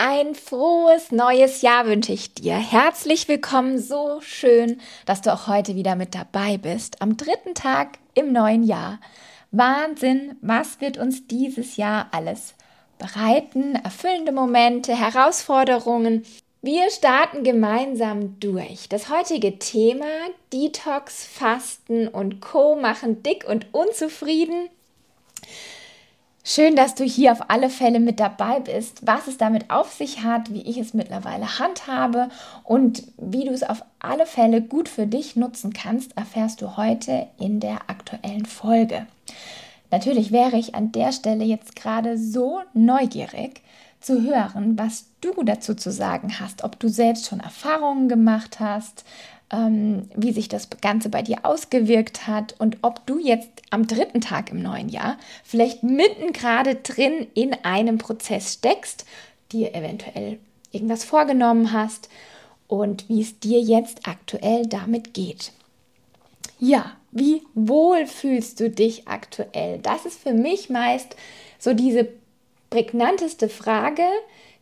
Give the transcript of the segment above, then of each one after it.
Ein frohes neues Jahr wünsche ich dir. Herzlich willkommen. So schön, dass du auch heute wieder mit dabei bist. Am dritten Tag im neuen Jahr. Wahnsinn, was wird uns dieses Jahr alles bereiten? Erfüllende Momente, Herausforderungen, wir starten gemeinsam durch. Das heutige Thema Detox, Fasten und Co machen dick und unzufrieden. Schön, dass du hier auf alle Fälle mit dabei bist, was es damit auf sich hat, wie ich es mittlerweile handhabe und wie du es auf alle Fälle gut für dich nutzen kannst, erfährst du heute in der aktuellen Folge. Natürlich wäre ich an der Stelle jetzt gerade so neugierig, zu hören, was du dazu zu sagen hast, ob du selbst schon Erfahrungen gemacht hast, ähm, wie sich das Ganze bei dir ausgewirkt hat und ob du jetzt am dritten Tag im neuen Jahr vielleicht mitten gerade drin in einem Prozess steckst, dir eventuell irgendwas vorgenommen hast und wie es dir jetzt aktuell damit geht. Ja, wie wohl fühlst du dich aktuell? Das ist für mich meist so diese prägnanteste Frage,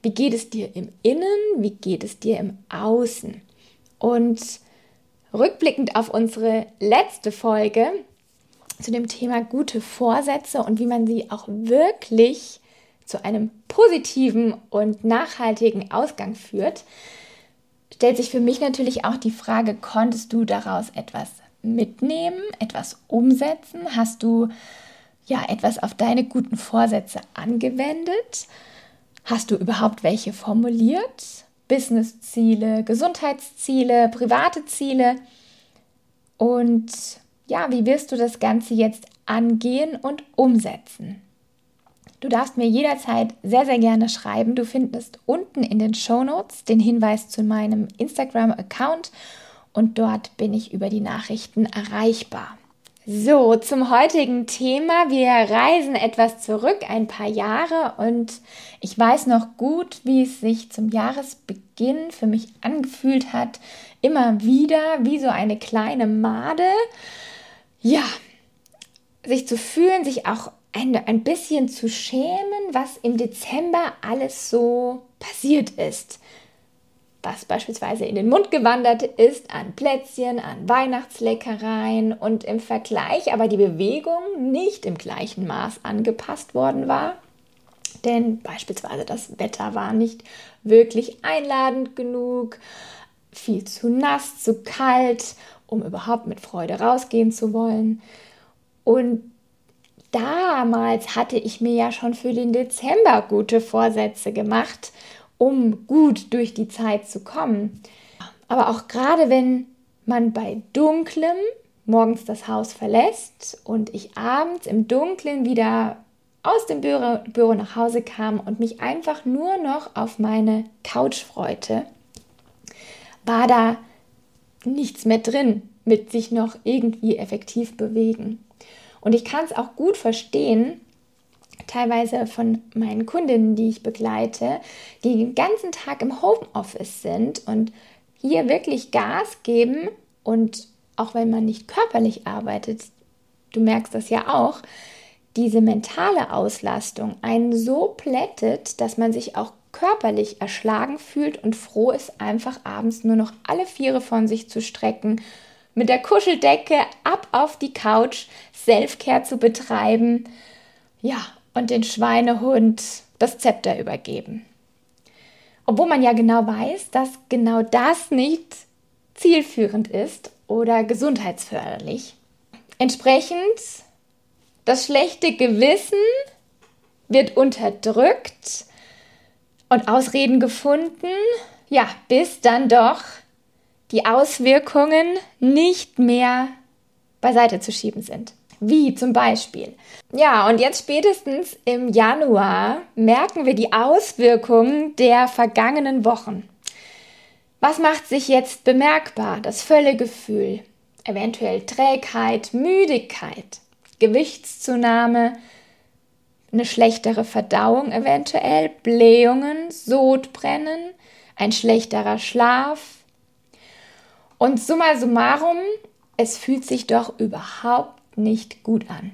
wie geht es dir im Innen, wie geht es dir im Außen? Und rückblickend auf unsere letzte Folge zu dem Thema gute Vorsätze und wie man sie auch wirklich zu einem positiven und nachhaltigen Ausgang führt, stellt sich für mich natürlich auch die Frage, konntest du daraus etwas mitnehmen, etwas umsetzen? Hast du ja etwas auf deine guten Vorsätze angewendet? Hast du überhaupt welche formuliert? Businessziele, Gesundheitsziele, private Ziele? Und ja, wie wirst du das Ganze jetzt angehen und umsetzen? Du darfst mir jederzeit sehr, sehr gerne schreiben. Du findest unten in den Show Notes den Hinweis zu meinem Instagram-Account und dort bin ich über die Nachrichten erreichbar. So, zum heutigen Thema. Wir reisen etwas zurück, ein paar Jahre und ich weiß noch gut, wie es sich zum Jahresbeginn für mich angefühlt hat. Immer wieder wie so eine kleine Made. Ja, sich zu fühlen, sich auch ein, ein bisschen zu schämen, was im Dezember alles so passiert ist was beispielsweise in den Mund gewandert ist, an Plätzchen, an Weihnachtsleckereien und im Vergleich aber die Bewegung nicht im gleichen Maß angepasst worden war. Denn beispielsweise das Wetter war nicht wirklich einladend genug, viel zu nass, zu kalt, um überhaupt mit Freude rausgehen zu wollen. Und damals hatte ich mir ja schon für den Dezember gute Vorsätze gemacht um gut durch die Zeit zu kommen. Aber auch gerade wenn man bei dunklem morgens das Haus verlässt und ich abends im Dunkeln wieder aus dem Büro, Büro nach Hause kam und mich einfach nur noch auf meine Couch freute, war da nichts mehr drin mit sich noch irgendwie effektiv bewegen. Und ich kann es auch gut verstehen, teilweise von meinen Kundinnen, die ich begleite, die den ganzen Tag im Homeoffice sind und hier wirklich Gas geben und auch wenn man nicht körperlich arbeitet, du merkst das ja auch, diese mentale Auslastung einen so plättet, dass man sich auch körperlich erschlagen fühlt und froh ist, einfach abends nur noch alle Viere von sich zu strecken, mit der Kuscheldecke ab auf die Couch, Selfcare zu betreiben. Ja, und den Schweinehund das Zepter übergeben. Obwohl man ja genau weiß, dass genau das nicht zielführend ist oder gesundheitsförderlich. Entsprechend, das schlechte Gewissen wird unterdrückt und Ausreden gefunden, ja, bis dann doch die Auswirkungen nicht mehr beiseite zu schieben sind. Wie zum Beispiel. Ja, und jetzt spätestens im Januar merken wir die Auswirkungen der vergangenen Wochen. Was macht sich jetzt bemerkbar? Das Völlegefühl, eventuell Trägheit, Müdigkeit, Gewichtszunahme, eine schlechtere Verdauung eventuell, Blähungen, Sodbrennen, ein schlechterer Schlaf. Und summa summarum, es fühlt sich doch überhaupt nicht gut an.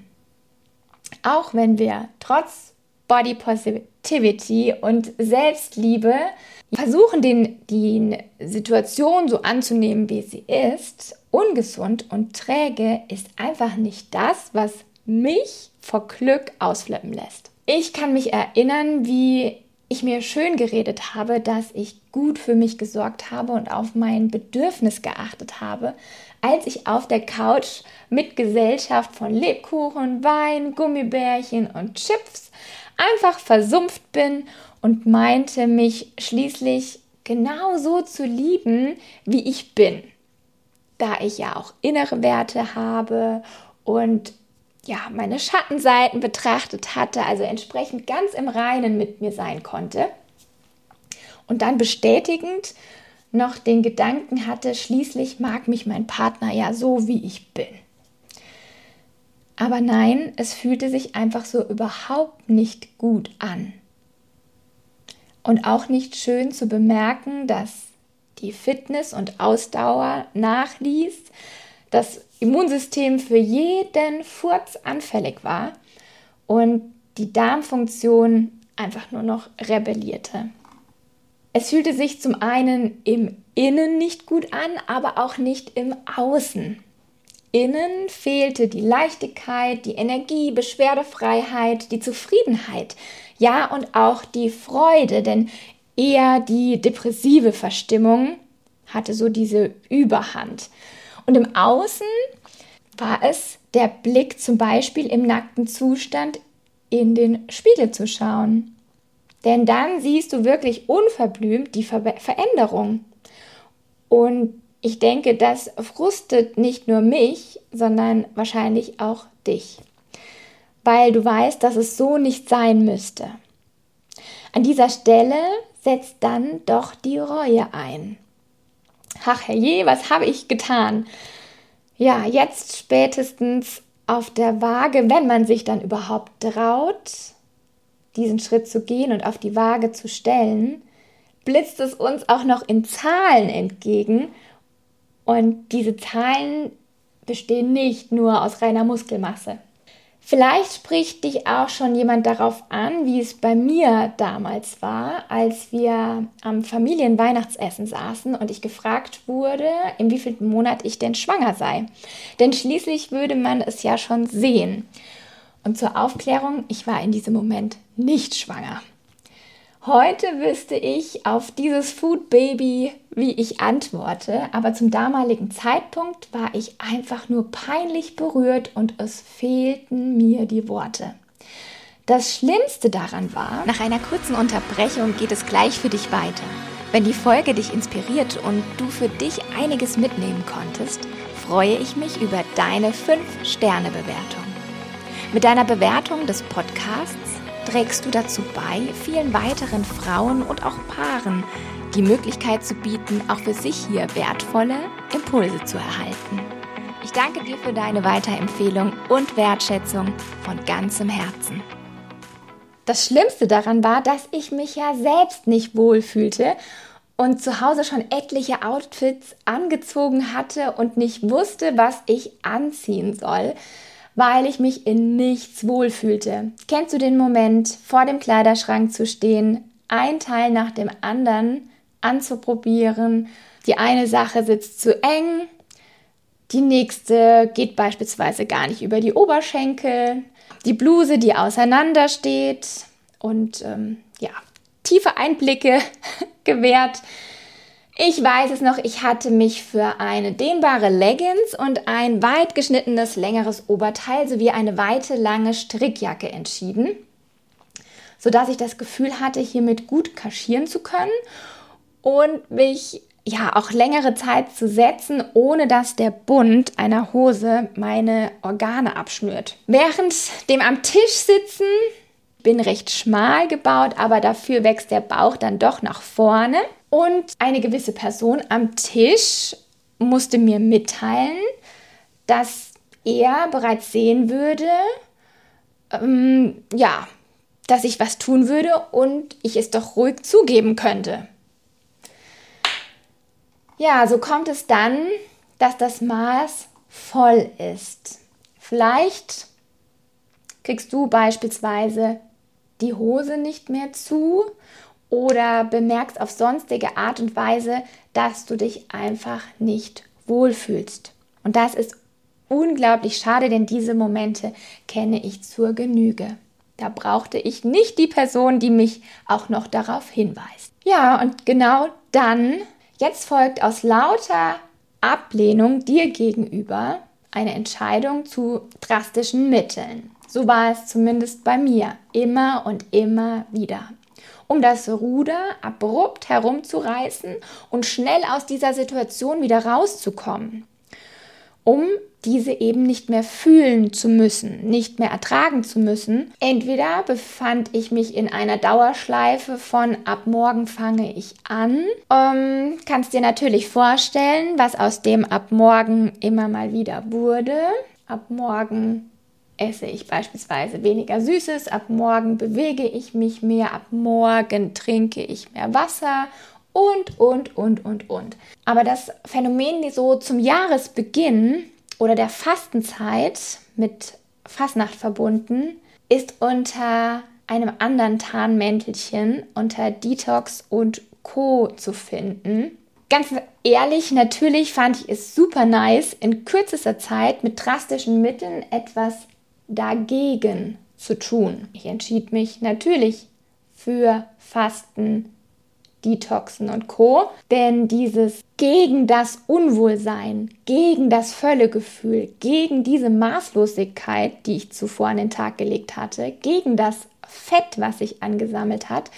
Auch wenn wir trotz Body Positivity und Selbstliebe versuchen, den, die Situation so anzunehmen, wie sie ist, ungesund und träge, ist einfach nicht das, was mich vor Glück ausflippen lässt. Ich kann mich erinnern, wie ich mir schön geredet habe, dass ich gut für mich gesorgt habe und auf mein Bedürfnis geachtet habe, als ich auf der Couch mit Gesellschaft von Lebkuchen, Wein, Gummibärchen und Chips einfach versumpft bin und meinte, mich schließlich genau so zu lieben, wie ich bin. Da ich ja auch innere Werte habe und ja, meine Schattenseiten betrachtet hatte, also entsprechend ganz im Reinen mit mir sein konnte. Und dann bestätigend noch den Gedanken hatte, schließlich mag mich mein Partner ja so, wie ich bin. Aber nein, es fühlte sich einfach so überhaupt nicht gut an. Und auch nicht schön zu bemerken, dass die Fitness und Ausdauer nachließ, das Immunsystem für jeden Furz anfällig war und die Darmfunktion einfach nur noch rebellierte. Es fühlte sich zum einen im Innen nicht gut an, aber auch nicht im Außen. Innen fehlte die Leichtigkeit, die Energie, Beschwerdefreiheit, die Zufriedenheit, ja und auch die Freude, denn eher die depressive Verstimmung hatte so diese Überhand. Und im Außen war es der Blick zum Beispiel im nackten Zustand in den Spiegel zu schauen. Denn dann siehst du wirklich unverblümt die Ver Veränderung. Und ich denke, das frustet nicht nur mich, sondern wahrscheinlich auch dich. Weil du weißt, dass es so nicht sein müsste. An dieser Stelle setzt dann doch die Reue ein. Ach herrje, was habe ich getan? Ja, jetzt spätestens auf der Waage, wenn man sich dann überhaupt traut, diesen Schritt zu gehen und auf die Waage zu stellen, blitzt es uns auch noch in Zahlen entgegen. Und diese Zahlen bestehen nicht nur aus reiner Muskelmasse. Vielleicht spricht dich auch schon jemand darauf an, wie es bei mir damals war, als wir am Familienweihnachtsessen saßen und ich gefragt wurde, in wievielten Monat ich denn schwanger sei. Denn schließlich würde man es ja schon sehen. Und zur Aufklärung, ich war in diesem Moment nicht schwanger. Heute wüsste ich auf dieses Food Baby, wie ich antworte, aber zum damaligen Zeitpunkt war ich einfach nur peinlich berührt und es fehlten mir die Worte. Das Schlimmste daran war, nach einer kurzen Unterbrechung geht es gleich für dich weiter. Wenn die Folge dich inspiriert und du für dich einiges mitnehmen konntest, freue ich mich über deine 5-Sterne-Bewertung. Mit deiner Bewertung des Podcasts trägst du dazu bei, vielen weiteren Frauen und auch Paaren die Möglichkeit zu bieten, auch für sich hier wertvolle Impulse zu erhalten. Ich danke dir für deine Weiterempfehlung und Wertschätzung von ganzem Herzen. Das Schlimmste daran war, dass ich mich ja selbst nicht wohlfühlte und zu Hause schon etliche Outfits angezogen hatte und nicht wusste, was ich anziehen soll weil ich mich in nichts wohlfühlte. Kennst du den Moment, vor dem Kleiderschrank zu stehen, ein Teil nach dem anderen anzuprobieren? Die eine Sache sitzt zu eng, die nächste geht beispielsweise gar nicht über die Oberschenkel, die Bluse, die auseinander steht und ähm, ja, tiefe Einblicke gewährt ich weiß es noch, ich hatte mich für eine dehnbare Leggings und ein weit geschnittenes, längeres Oberteil sowie eine weite, lange Strickjacke entschieden, sodass ich das Gefühl hatte, hiermit gut kaschieren zu können und mich ja auch längere Zeit zu setzen, ohne dass der Bund einer Hose meine Organe abschnürt. Während dem am Tisch sitzen bin recht schmal gebaut, aber dafür wächst der Bauch dann doch nach vorne Und eine gewisse Person am Tisch musste mir mitteilen, dass er bereits sehen würde, ähm, ja, dass ich was tun würde und ich es doch ruhig zugeben könnte. Ja, so kommt es dann, dass das Maß voll ist. Vielleicht kriegst du beispielsweise die Hose nicht mehr zu oder bemerkst auf sonstige Art und Weise, dass du dich einfach nicht wohlfühlst. Und das ist unglaublich schade, denn diese Momente kenne ich zur Genüge. Da brauchte ich nicht die Person, die mich auch noch darauf hinweist. Ja, und genau dann, jetzt folgt aus lauter Ablehnung dir gegenüber eine Entscheidung zu drastischen Mitteln. So war es zumindest bei mir, immer und immer wieder. Um das Ruder abrupt herumzureißen und schnell aus dieser Situation wieder rauszukommen. Um diese eben nicht mehr fühlen zu müssen, nicht mehr ertragen zu müssen. Entweder befand ich mich in einer Dauerschleife von ab morgen fange ich an. Ähm, kannst dir natürlich vorstellen, was aus dem ab morgen immer mal wieder wurde. Ab morgen esse ich beispielsweise weniger Süßes, ab morgen bewege ich mich mehr, ab morgen trinke ich mehr Wasser und, und, und, und, und. Aber das Phänomen so zum Jahresbeginn oder der Fastenzeit mit Fastnacht verbunden, ist unter einem anderen Tarnmäntelchen, unter Detox und Co. zu finden. Ganz ehrlich, natürlich fand ich es super nice, in kürzester Zeit mit drastischen Mitteln etwas dagegen zu tun. Ich entschied mich natürlich für Fasten, Detoxen und Co. Denn dieses gegen das Unwohlsein, gegen das Völlegefühl, gegen diese Maßlosigkeit, die ich zuvor an den Tag gelegt hatte, gegen das Fett, was sich angesammelt hat,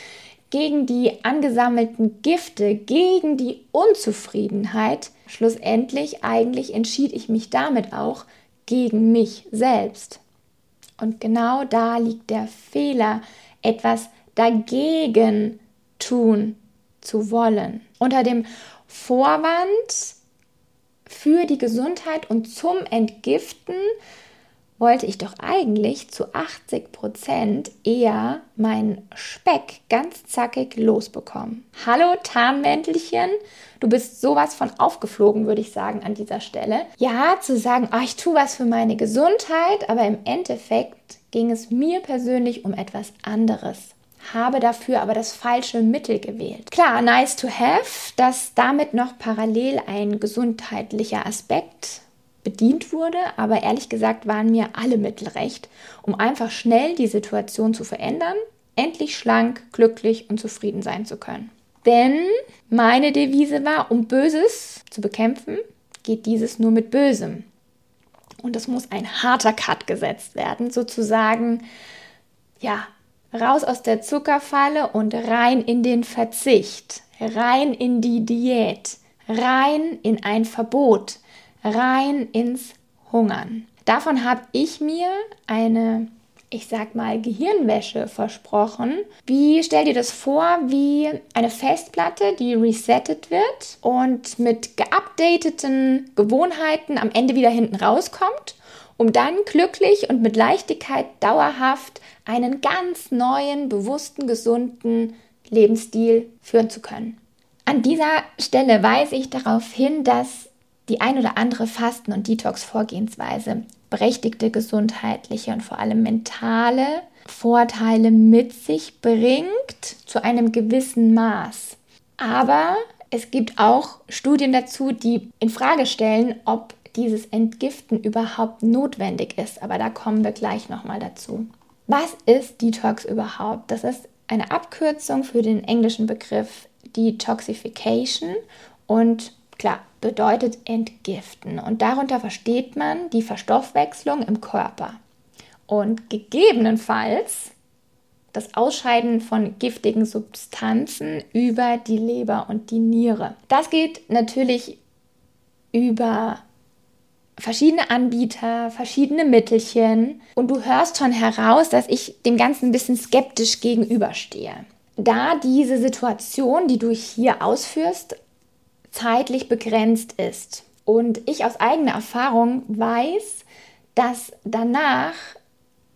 gegen die angesammelten Gifte, gegen die Unzufriedenheit, schlussendlich eigentlich entschied ich mich damit auch gegen mich selbst. Und genau da liegt der Fehler, etwas dagegen tun zu wollen. Unter dem Vorwand für die Gesundheit und zum Entgiften wollte ich doch eigentlich zu 80 Prozent eher meinen Speck ganz zackig losbekommen. Hallo Tarnmäntelchen, du bist sowas von aufgeflogen, würde ich sagen, an dieser Stelle. Ja, zu sagen, oh, ich tue was für meine Gesundheit, aber im Endeffekt ging es mir persönlich um etwas anderes habe dafür aber das falsche Mittel gewählt. Klar, nice to have, dass damit noch parallel ein gesundheitlicher Aspekt bedient wurde, aber ehrlich gesagt waren mir alle Mittel recht, um einfach schnell die Situation zu verändern, endlich schlank, glücklich und zufrieden sein zu können. Denn meine Devise war, um Böses zu bekämpfen, geht dieses nur mit Bösem. Und es muss ein harter Cut gesetzt werden, sozusagen, ja, raus aus der Zuckerfalle und rein in den Verzicht, rein in die Diät, rein in ein Verbot, rein ins Hungern. Davon habe ich mir eine, ich sag mal, Gehirnwäsche versprochen. Wie stell dir das vor, wie eine Festplatte, die resettet wird und mit geupdateten Gewohnheiten am Ende wieder hinten rauskommt, um dann glücklich und mit Leichtigkeit dauerhaft einen ganz neuen, bewussten, gesunden Lebensstil führen zu können. An dieser Stelle weise ich darauf hin, dass die ein oder andere Fasten- und Detox-Vorgehensweise berechtigte gesundheitliche und vor allem mentale Vorteile mit sich bringt zu einem gewissen Maß. Aber es gibt auch Studien dazu, die in Frage stellen, ob dieses Entgiften überhaupt notwendig ist. Aber da kommen wir gleich nochmal dazu. Was ist Detox überhaupt? Das ist eine Abkürzung für den englischen Begriff Detoxification und klar, bedeutet entgiften. Und darunter versteht man die Verstoffwechslung im Körper. Und gegebenenfalls das Ausscheiden von giftigen Substanzen über die Leber und die Niere. Das geht natürlich über verschiedene Anbieter, verschiedene Mittelchen und du hörst schon heraus, dass ich dem Ganzen ein bisschen skeptisch gegenüberstehe. da diese Situation, die du hier ausführst, zeitlich begrenzt ist und ich aus eigener Erfahrung weiß, dass danach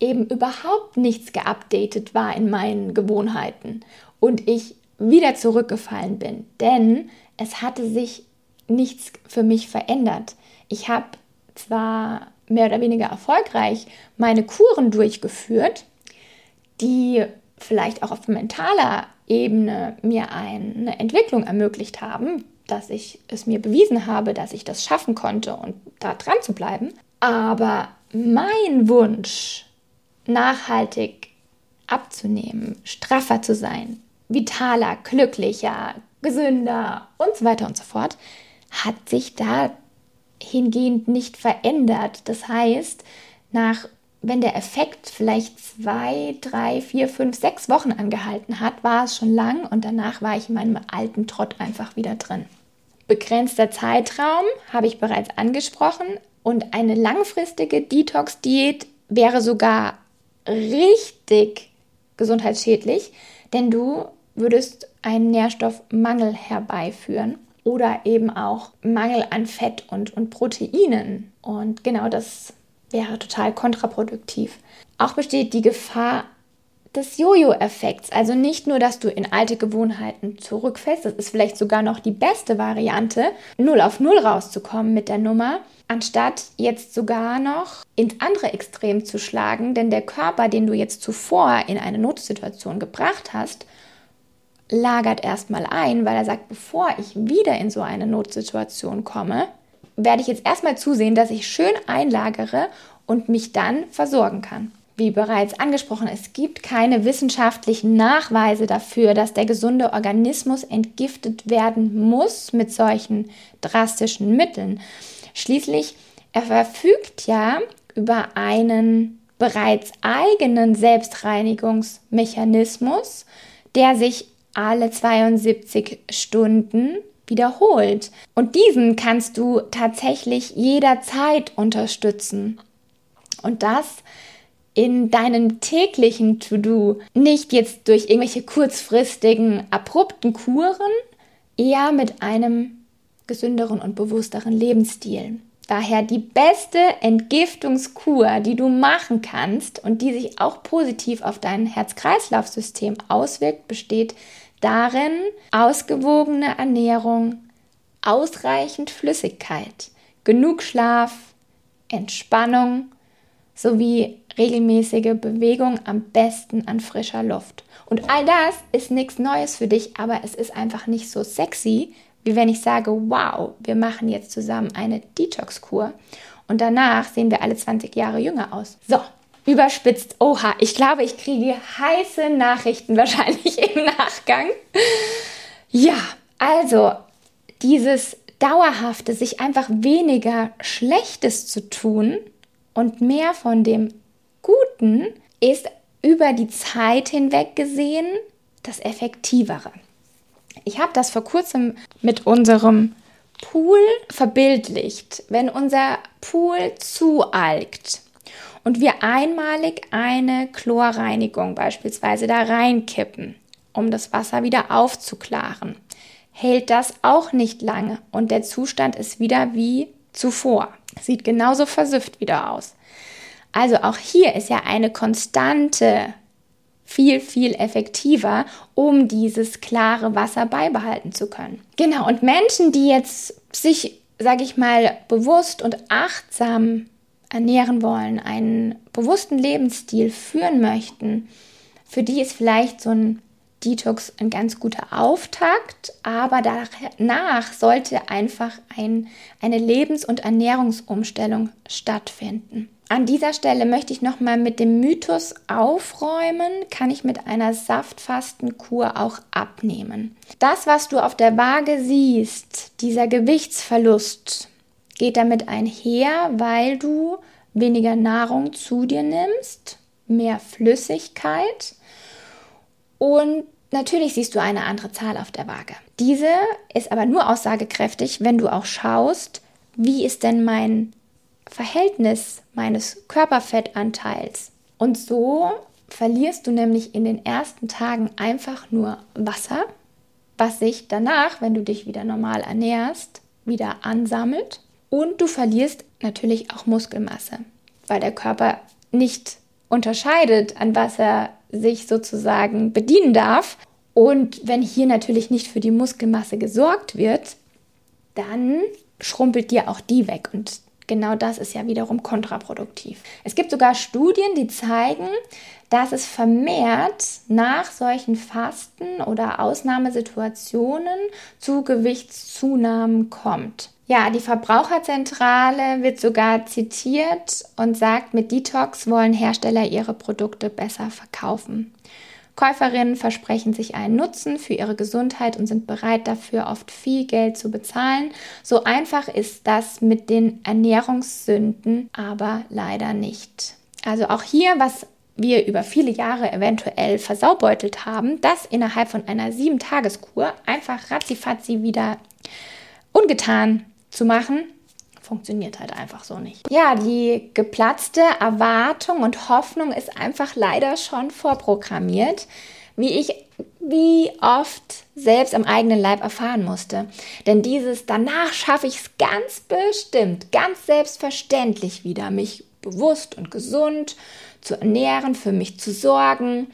eben überhaupt nichts geupdatet war in meinen Gewohnheiten und ich wieder zurückgefallen bin, denn es hatte sich nichts für mich verändert. Ich habe zwar mehr oder weniger erfolgreich meine Kuren durchgeführt, die vielleicht auch auf mentaler Ebene mir eine Entwicklung ermöglicht haben, dass ich es mir bewiesen habe, dass ich das schaffen konnte und da dran zu bleiben. Aber mein Wunsch, nachhaltig abzunehmen, straffer zu sein, vitaler, glücklicher, gesünder und so weiter und so fort, hat sich da hingehend nicht verändert. Das heißt, nach, wenn der Effekt vielleicht zwei, drei, vier, fünf, sechs Wochen angehalten hat, war es schon lang und danach war ich in meinem alten Trott einfach wieder drin. Begrenzter Zeitraum habe ich bereits angesprochen und eine langfristige Detox-Diät wäre sogar richtig gesundheitsschädlich, denn du würdest einen Nährstoffmangel herbeiführen oder eben auch Mangel an Fett und, und Proteinen. Und genau das wäre total kontraproduktiv. Auch besteht die Gefahr des Jojo-Effekts. Also nicht nur, dass du in alte Gewohnheiten zurückfällst, das ist vielleicht sogar noch die beste Variante, 0 auf 0 rauszukommen mit der Nummer, anstatt jetzt sogar noch ins andere Extrem zu schlagen, denn der Körper, den du jetzt zuvor in eine Notsituation gebracht hast, lagert erstmal ein, weil er sagt, bevor ich wieder in so eine Notsituation komme, werde ich jetzt erstmal zusehen, dass ich schön einlagere und mich dann versorgen kann. Wie bereits angesprochen, es gibt keine wissenschaftlichen Nachweise dafür, dass der gesunde Organismus entgiftet werden muss mit solchen drastischen Mitteln. Schließlich, er verfügt ja über einen bereits eigenen Selbstreinigungsmechanismus, der sich alle 72 Stunden wiederholt. Und diesen kannst du tatsächlich jederzeit unterstützen. Und das in deinem täglichen To-Do, nicht jetzt durch irgendwelche kurzfristigen, abrupten Kuren, eher mit einem gesünderen und bewussteren Lebensstil. Daher die beste Entgiftungskur, die du machen kannst und die sich auch positiv auf dein Herz-Kreislauf-System auswirkt, besteht darin ausgewogene Ernährung, ausreichend Flüssigkeit, genug Schlaf, Entspannung sowie regelmäßige Bewegung am besten an frischer Luft. Und all das ist nichts Neues für dich, aber es ist einfach nicht so sexy, wie wenn ich sage, wow, wir machen jetzt zusammen eine Detox-Kur und danach sehen wir alle 20 Jahre jünger aus. So, überspitzt, oha, ich glaube, ich kriege heiße Nachrichten wahrscheinlich im Nachgang. Ja, also dieses dauerhafte, sich einfach weniger Schlechtes zu tun und mehr von dem Guten ist über die Zeit hinweg gesehen das Effektivere. Ich habe das vor kurzem mit unserem Pool verbildlicht. Wenn unser Pool zualgt und wir einmalig eine Chlorreinigung beispielsweise da reinkippen, um das Wasser wieder aufzuklaren, hält das auch nicht lange und der Zustand ist wieder wie zuvor. Sieht genauso versüfft wieder aus. Also auch hier ist ja eine konstante viel, viel effektiver, um dieses klare Wasser beibehalten zu können. Genau, und Menschen, die jetzt sich, sage ich mal, bewusst und achtsam ernähren wollen, einen bewussten Lebensstil führen möchten, für die ist vielleicht so ein Detox ein ganz guter Auftakt, aber danach sollte einfach ein, eine Lebens- und Ernährungsumstellung stattfinden. An dieser Stelle möchte ich nochmal mit dem Mythos aufräumen, kann ich mit einer Saftfastenkur auch abnehmen. Das, was du auf der Waage siehst, dieser Gewichtsverlust, geht damit einher, weil du weniger Nahrung zu dir nimmst, mehr Flüssigkeit und natürlich siehst du eine andere Zahl auf der Waage. Diese ist aber nur aussagekräftig, wenn du auch schaust, wie ist denn mein Verhältnis meines Körperfettanteils. Und so verlierst du nämlich in den ersten Tagen einfach nur Wasser, was sich danach, wenn du dich wieder normal ernährst, wieder ansammelt. Und du verlierst natürlich auch Muskelmasse, weil der Körper nicht unterscheidet, an was er sich sozusagen bedienen darf. Und wenn hier natürlich nicht für die Muskelmasse gesorgt wird, dann schrumpelt dir auch die weg. Und genau das ist ja wiederum kontraproduktiv. Es gibt sogar Studien, die zeigen, dass es vermehrt nach solchen Fasten oder Ausnahmesituationen zu Gewichtszunahmen kommt. Ja, die Verbraucherzentrale wird sogar zitiert und sagt, mit Detox wollen Hersteller ihre Produkte besser verkaufen. Käuferinnen versprechen sich einen Nutzen für ihre Gesundheit und sind bereit dafür oft viel Geld zu bezahlen. So einfach ist das mit den Ernährungssünden aber leider nicht. Also auch hier, was wir über viele Jahre eventuell versaubeutelt haben, das innerhalb von einer sieben Tageskur einfach ratzifatzi wieder ungetan zu machen, funktioniert halt einfach so nicht. Ja, die geplatzte Erwartung und Hoffnung ist einfach leider schon vorprogrammiert, wie ich wie oft selbst am eigenen Leib erfahren musste. Denn dieses danach schaffe ich es ganz bestimmt, ganz selbstverständlich wieder, mich bewusst und gesund zu ernähren, für mich zu sorgen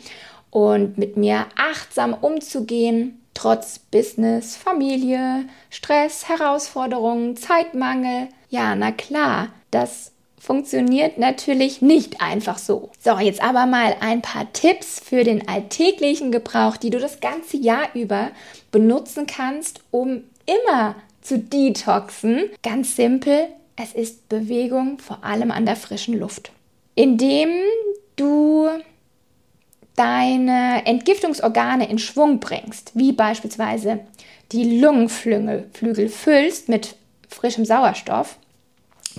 und mit mir achtsam umzugehen trotz Business, Familie, Stress, Herausforderungen, Zeitmangel. Ja, na klar, das funktioniert natürlich nicht einfach so. So, jetzt aber mal ein paar Tipps für den alltäglichen Gebrauch, die du das ganze Jahr über benutzen kannst, um immer zu detoxen. Ganz simpel, es ist Bewegung, vor allem an der frischen Luft. Indem du deine Entgiftungsorgane in Schwung bringst, wie beispielsweise die Lungenflügel füllst mit frischem Sauerstoff,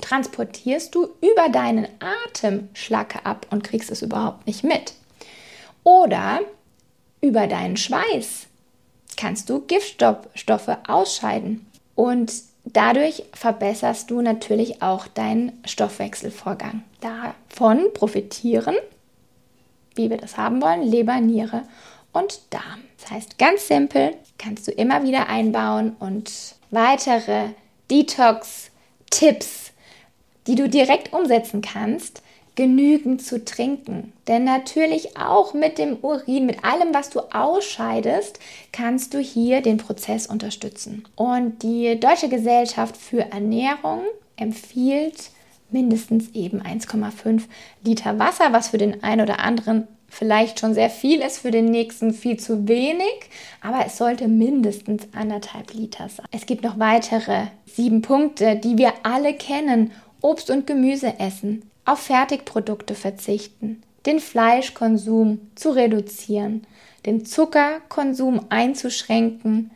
transportierst du über deinen Atem Schlacke ab und kriegst es überhaupt nicht mit. Oder über deinen Schweiß kannst du Giftstoffe ausscheiden und dadurch verbesserst du natürlich auch deinen Stoffwechselvorgang. Davon profitieren wie wir das haben wollen, Leber, Niere und Darm. Das heißt, ganz simpel kannst du immer wieder einbauen und weitere Detox-Tipps, die du direkt umsetzen kannst, genügend zu trinken. Denn natürlich auch mit dem Urin, mit allem, was du ausscheidest, kannst du hier den Prozess unterstützen. Und die Deutsche Gesellschaft für Ernährung empfiehlt mindestens eben 1,5 Liter Wasser, was für den einen oder anderen vielleicht schon sehr viel ist, für den nächsten viel zu wenig, aber es sollte mindestens anderthalb Liter sein. Es gibt noch weitere sieben Punkte, die wir alle kennen. Obst und Gemüse essen, auf Fertigprodukte verzichten, den Fleischkonsum zu reduzieren, den Zuckerkonsum einzuschränken,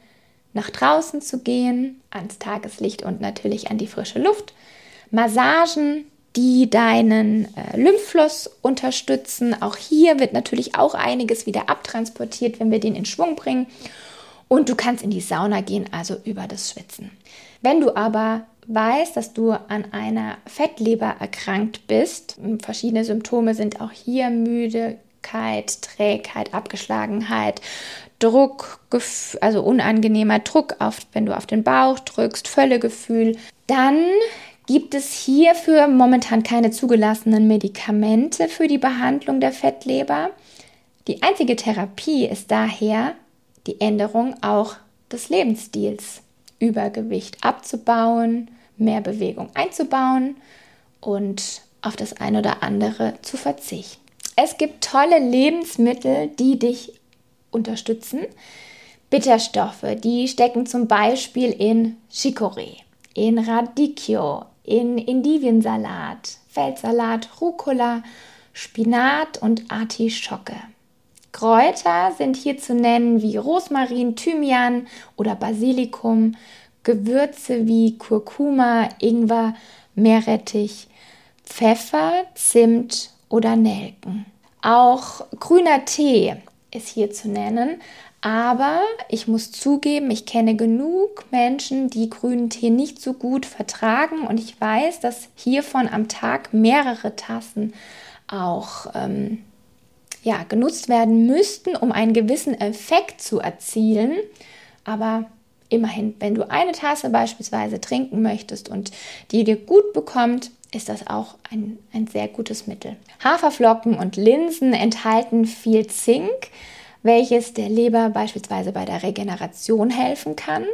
nach draußen zu gehen, ans Tageslicht und natürlich an die frische Luft, Massagen, die deinen äh, Lymphfluss unterstützen. Auch hier wird natürlich auch einiges wieder abtransportiert, wenn wir den in Schwung bringen. Und du kannst in die Sauna gehen, also über das Schwitzen. Wenn du aber weißt, dass du an einer Fettleber erkrankt bist, verschiedene Symptome sind auch hier Müdigkeit, Trägheit, Abgeschlagenheit, Druck, also unangenehmer Druck, auf, wenn du auf den Bauch drückst, Völlegefühl, dann gibt es hierfür momentan keine zugelassenen Medikamente für die Behandlung der Fettleber. Die einzige Therapie ist daher die Änderung auch des Lebensstils. Übergewicht abzubauen, mehr Bewegung einzubauen und auf das eine oder andere zu verzichten. Es gibt tolle Lebensmittel, die dich unterstützen. Bitterstoffe, die stecken zum Beispiel in Chicorée, in Radicchio, in Endiviensalat, Feldsalat, Rucola, Spinat und Artischocke. Kräuter sind hier zu nennen wie Rosmarin, Thymian oder Basilikum, Gewürze wie Kurkuma, Ingwer, Meerrettich, Pfeffer, Zimt oder Nelken. Auch grüner Tee ist hier zu nennen, aber ich muss zugeben, ich kenne genug Menschen, die grünen Tee nicht so gut vertragen und ich weiß, dass hiervon am Tag mehrere Tassen auch ähm, ja, genutzt werden müssten, um einen gewissen Effekt zu erzielen. Aber immerhin, wenn du eine Tasse beispielsweise trinken möchtest und die dir gut bekommt, ist das auch ein, ein sehr gutes Mittel. Haferflocken und Linsen enthalten viel Zink, welches der Leber beispielsweise bei der Regeneration helfen kann.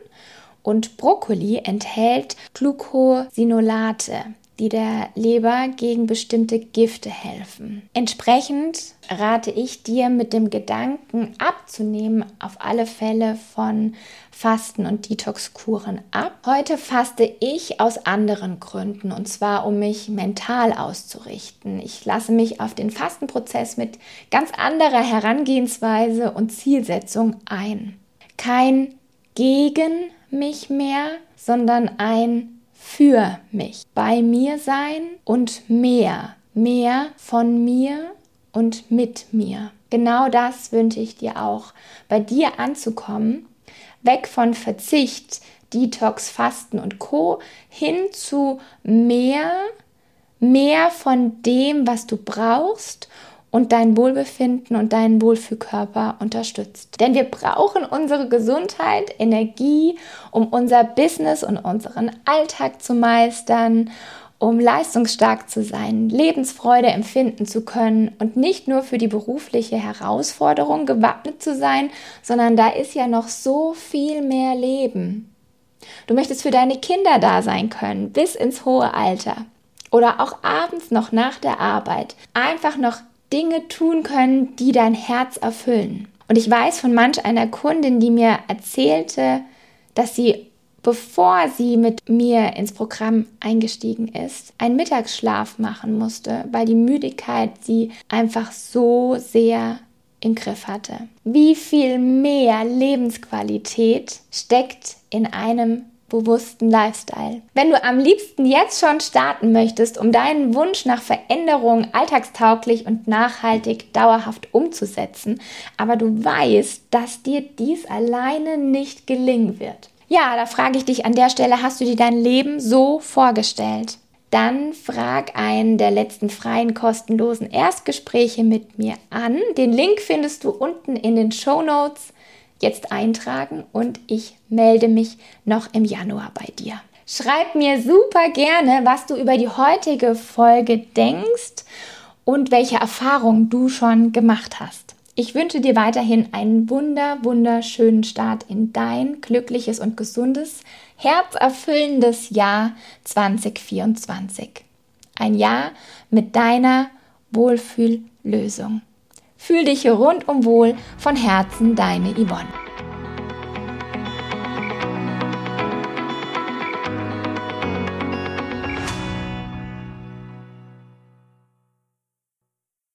Und Brokkoli enthält Glucosinolate die der Leber gegen bestimmte Gifte helfen. Entsprechend rate ich dir mit dem Gedanken abzunehmen, auf alle Fälle von Fasten und Detox-Kuren ab. Heute faste ich aus anderen Gründen und zwar um mich mental auszurichten. Ich lasse mich auf den Fastenprozess mit ganz anderer Herangehensweise und Zielsetzung ein. Kein gegen mich mehr, sondern ein für mich. Bei mir sein und mehr. Mehr von mir und mit mir. Genau das wünsche ich dir auch, bei dir anzukommen. Weg von Verzicht, Detox, Fasten und Co. hin zu mehr, mehr von dem, was du brauchst und dein Wohlbefinden und deinen Wohlfühlkörper unterstützt. Denn wir brauchen unsere Gesundheit, Energie, um unser Business und unseren Alltag zu meistern, um leistungsstark zu sein, Lebensfreude empfinden zu können und nicht nur für die berufliche Herausforderung gewappnet zu sein, sondern da ist ja noch so viel mehr Leben. Du möchtest für deine Kinder da sein können, bis ins hohe Alter. Oder auch abends noch nach der Arbeit. Einfach noch Dinge tun können, die dein Herz erfüllen. Und ich weiß von manch einer Kundin, die mir erzählte, dass sie, bevor sie mit mir ins Programm eingestiegen ist, einen Mittagsschlaf machen musste, weil die Müdigkeit sie einfach so sehr im Griff hatte. Wie viel mehr Lebensqualität steckt in einem bewussten Lifestyle. Wenn du am liebsten jetzt schon starten möchtest, um deinen Wunsch nach Veränderung alltagstauglich und nachhaltig dauerhaft umzusetzen, aber du weißt, dass dir dies alleine nicht gelingen wird. Ja, da frage ich dich an der Stelle, hast du dir dein Leben so vorgestellt? Dann frag einen der letzten freien kostenlosen Erstgespräche mit mir an. Den Link findest du unten in den Show Notes jetzt eintragen und ich melde mich noch im Januar bei dir. Schreib mir super gerne, was du über die heutige Folge denkst und welche Erfahrungen du schon gemacht hast. Ich wünsche dir weiterhin einen wunder, wunderschönen Start in dein glückliches und gesundes, herzerfüllendes Jahr 2024. Ein Jahr mit deiner Wohlfühllösung. Fühl dich rundum wohl von Herzen, deine Yvonne.